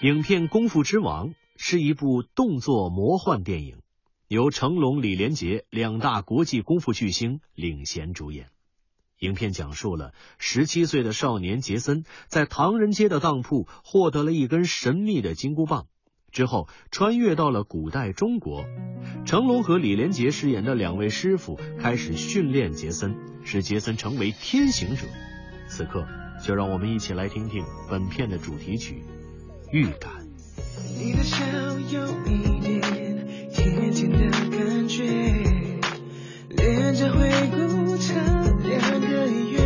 影片《功夫之王》是一部动作魔幻电影，由成龙、李连杰两大国际功夫巨星领衔主演。影片讲述了十七岁的少年杰森在唐人街的当铺获得了一根神秘的金箍棒，之后穿越到了古代中国。成龙和李连杰饰演的两位师傅开始训练杰森，使杰森成为天行者。此刻，就让我们一起来听听本片的主题曲《预感》。你的笑有一点甜甜的感觉，连着回顾长两个月。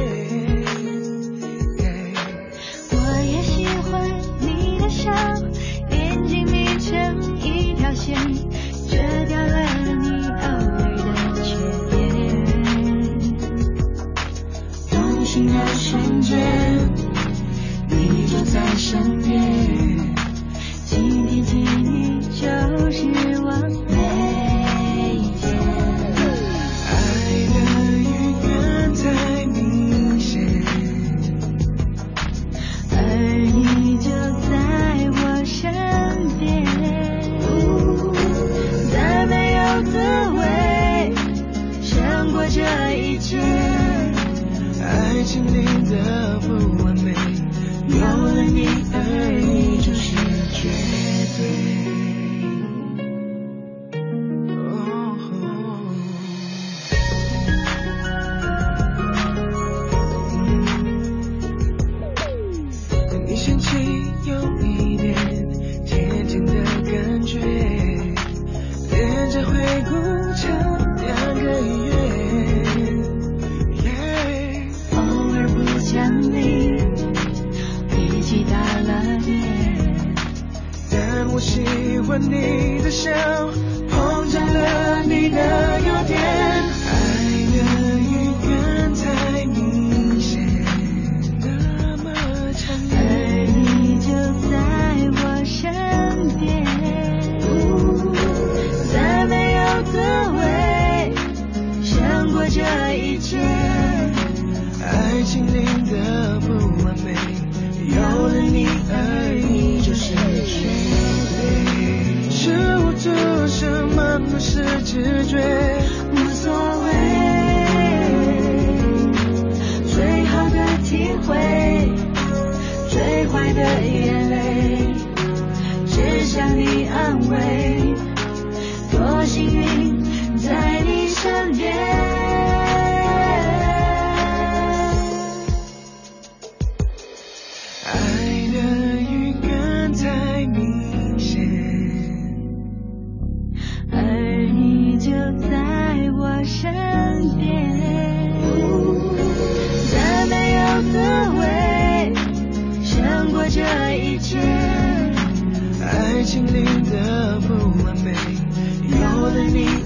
我也喜欢你的笑，眼睛眯成一条线，遮掉了你偶尔的缺点。动心的瞬间，我喜欢你的笑，碰见了你的是直觉？胜过这一切。爱情里的不完美，有了你，